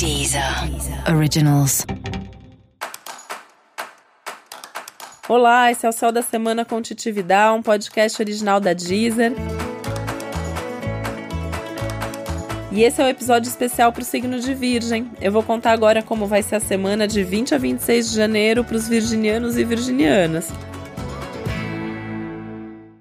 Deezer Originals. Olá, esse é o Céu da Semana com Titividade, um podcast original da Deezer. E esse é o um episódio especial para o signo de Virgem. Eu vou contar agora como vai ser a semana de 20 a 26 de janeiro para os virginianos e virginianas.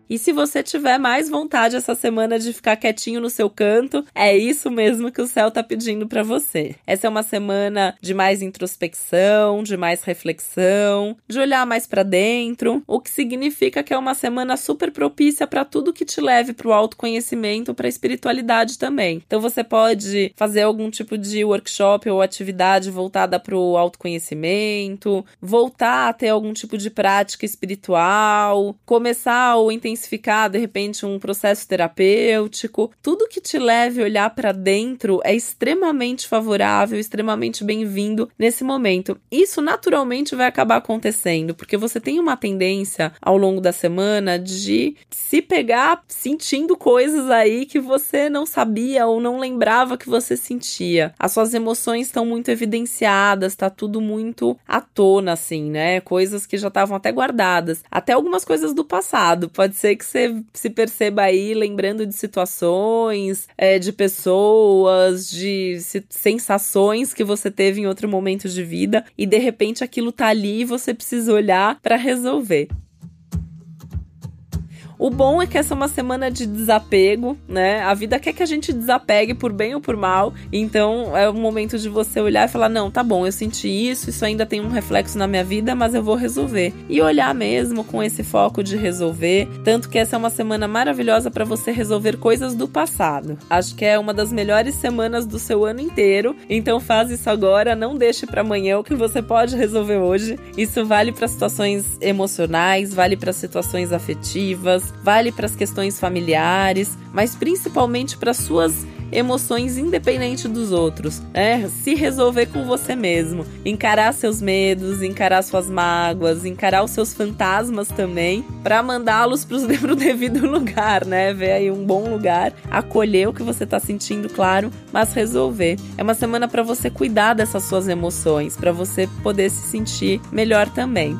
E se você tiver mais vontade essa semana de ficar quietinho no seu canto, é isso mesmo que o céu tá pedindo para você. Essa é uma semana de mais introspecção, de mais reflexão, de olhar mais para dentro, o que significa que é uma semana super propícia para tudo que te leve para o autoconhecimento, para a espiritualidade também. Então você pode fazer algum tipo de workshop ou atividade voltada para o autoconhecimento, voltar a ter algum tipo de prática espiritual, começar o intensificar intensificar de repente um processo terapêutico, tudo que te leve a olhar para dentro é extremamente favorável, extremamente bem-vindo nesse momento. Isso naturalmente vai acabar acontecendo, porque você tem uma tendência ao longo da semana de se pegar sentindo coisas aí que você não sabia ou não lembrava que você sentia. As suas emoções estão muito evidenciadas, tá tudo muito à tona assim, né? Coisas que já estavam até guardadas, até algumas coisas do passado. Pode ser ser que você se perceba aí lembrando de situações, é, de pessoas, de sensações que você teve em outro momento de vida e de repente aquilo tá ali e você precisa olhar para resolver. O bom é que essa é uma semana de desapego, né? A vida quer que a gente desapegue por bem ou por mal. Então é o momento de você olhar e falar: não, tá bom, eu senti isso, isso ainda tem um reflexo na minha vida, mas eu vou resolver. E olhar mesmo com esse foco de resolver. Tanto que essa é uma semana maravilhosa para você resolver coisas do passado. Acho que é uma das melhores semanas do seu ano inteiro. Então faz isso agora, não deixe para amanhã o que você pode resolver hoje. Isso vale para situações emocionais, vale para situações afetivas vale para as questões familiares, mas principalmente para suas emoções independente dos outros, né? Se resolver com você mesmo, encarar seus medos, encarar suas mágoas, encarar os seus fantasmas também, para mandá-los para o devido lugar, né? Ver aí um bom lugar, acolher o que você está sentindo, claro, mas resolver. É uma semana para você cuidar dessas suas emoções, para você poder se sentir melhor também.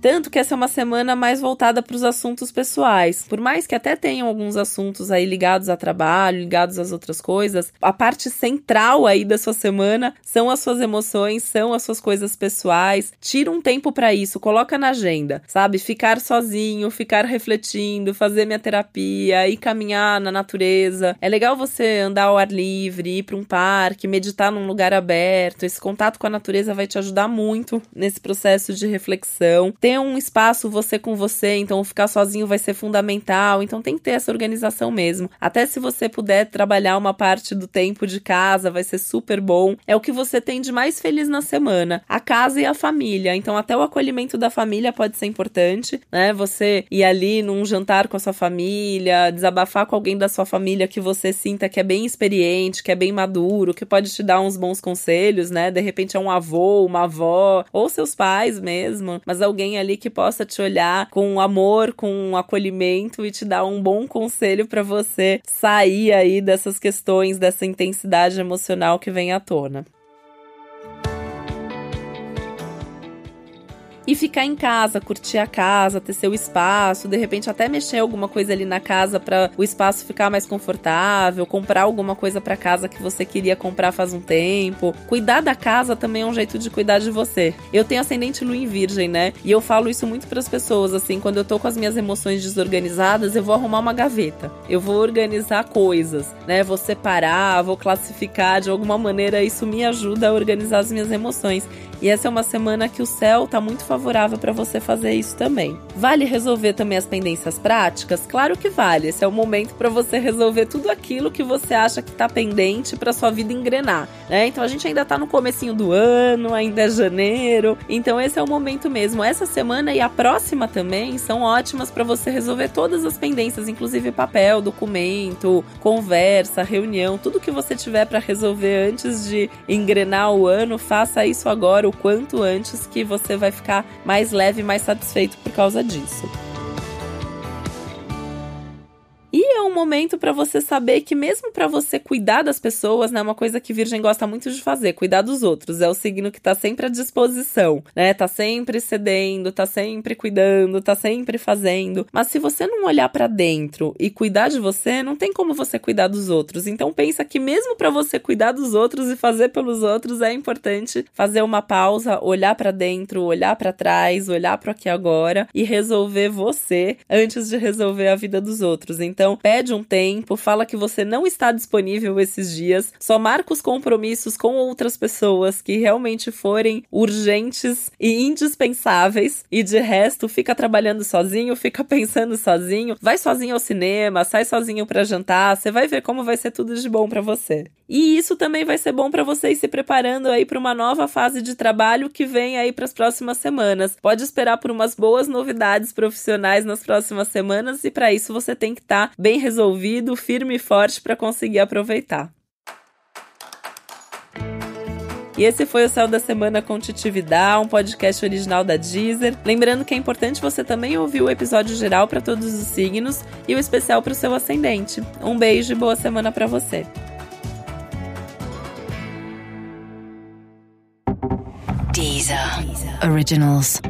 Tanto que essa é uma semana mais voltada para os assuntos pessoais. Por mais que até tenham alguns assuntos aí ligados a trabalho, ligados às outras coisas, a parte central aí da sua semana são as suas emoções, são as suas coisas pessoais. Tira um tempo para isso, coloca na agenda, sabe? Ficar sozinho, ficar refletindo, fazer minha terapia, ir caminhar na natureza. É legal você andar ao ar livre, ir para um parque, meditar num lugar aberto. Esse contato com a natureza vai te ajudar muito nesse processo de reflexão. Tem ter um espaço você com você, então ficar sozinho vai ser fundamental. Então tem que ter essa organização mesmo. Até se você puder trabalhar uma parte do tempo de casa, vai ser super bom. É o que você tem de mais feliz na semana, a casa e a família. Então até o acolhimento da família pode ser importante, né? Você ir ali num jantar com a sua família, desabafar com alguém da sua família que você sinta que é bem experiente, que é bem maduro, que pode te dar uns bons conselhos, né? De repente é um avô, uma avó, ou seus pais mesmo, mas alguém ali que possa te olhar com amor, com acolhimento e te dar um bom conselho para você sair aí dessas questões, dessa intensidade emocional que vem à tona. E ficar em casa, curtir a casa, ter seu espaço, de repente até mexer alguma coisa ali na casa para o espaço ficar mais confortável, comprar alguma coisa para casa que você queria comprar faz um tempo. Cuidar da casa também é um jeito de cuidar de você. Eu tenho ascendente lua em virgem, né? E eu falo isso muito para as pessoas, assim, quando eu tô com as minhas emoções desorganizadas, eu vou arrumar uma gaveta. Eu vou organizar coisas, né? Vou separar, vou classificar de alguma maneira, isso me ajuda a organizar as minhas emoções. E essa é uma semana que o céu tá muito favorável para você fazer isso também. Vale resolver também as pendências práticas? Claro que vale. Esse é o momento para você resolver tudo aquilo que você acha que tá pendente para sua vida engrenar, né? Então a gente ainda tá no comecinho do ano, ainda é janeiro. Então esse é o momento mesmo. Essa semana e a próxima também são ótimas para você resolver todas as pendências, inclusive papel, documento, conversa, reunião, tudo que você tiver para resolver antes de engrenar o ano, faça isso agora o quanto antes que você vai ficar mais leve e mais satisfeito por causa disso. Momento para você saber que mesmo para você cuidar das pessoas, né, uma coisa que Virgem gosta muito de fazer, cuidar dos outros, é o signo que tá sempre à disposição, né? Tá sempre cedendo, tá sempre cuidando, tá sempre fazendo. Mas se você não olhar para dentro e cuidar de você, não tem como você cuidar dos outros. Então pensa que mesmo para você cuidar dos outros e fazer pelos outros é importante fazer uma pausa, olhar para dentro, olhar para trás, olhar para aqui agora e resolver você antes de resolver a vida dos outros. Então, pede um tempo, fala que você não está disponível esses dias, só marca os compromissos com outras pessoas que realmente forem urgentes e indispensáveis e de resto fica trabalhando sozinho, fica pensando sozinho, vai sozinho ao cinema, sai sozinho para jantar, você vai ver como vai ser tudo de bom para você. E isso também vai ser bom para vocês se preparando aí para uma nova fase de trabalho que vem aí para as próximas semanas. Pode esperar por umas boas novidades profissionais nas próximas semanas e para isso você tem que estar tá bem resolvido, firme e forte para conseguir aproveitar. E esse foi o Céu da Semana com Titividade, um podcast original da Deezer. Lembrando que é importante você também ouvir o episódio geral para todos os signos e o especial para o seu ascendente. Um beijo e boa semana para você. Deezer. Originals.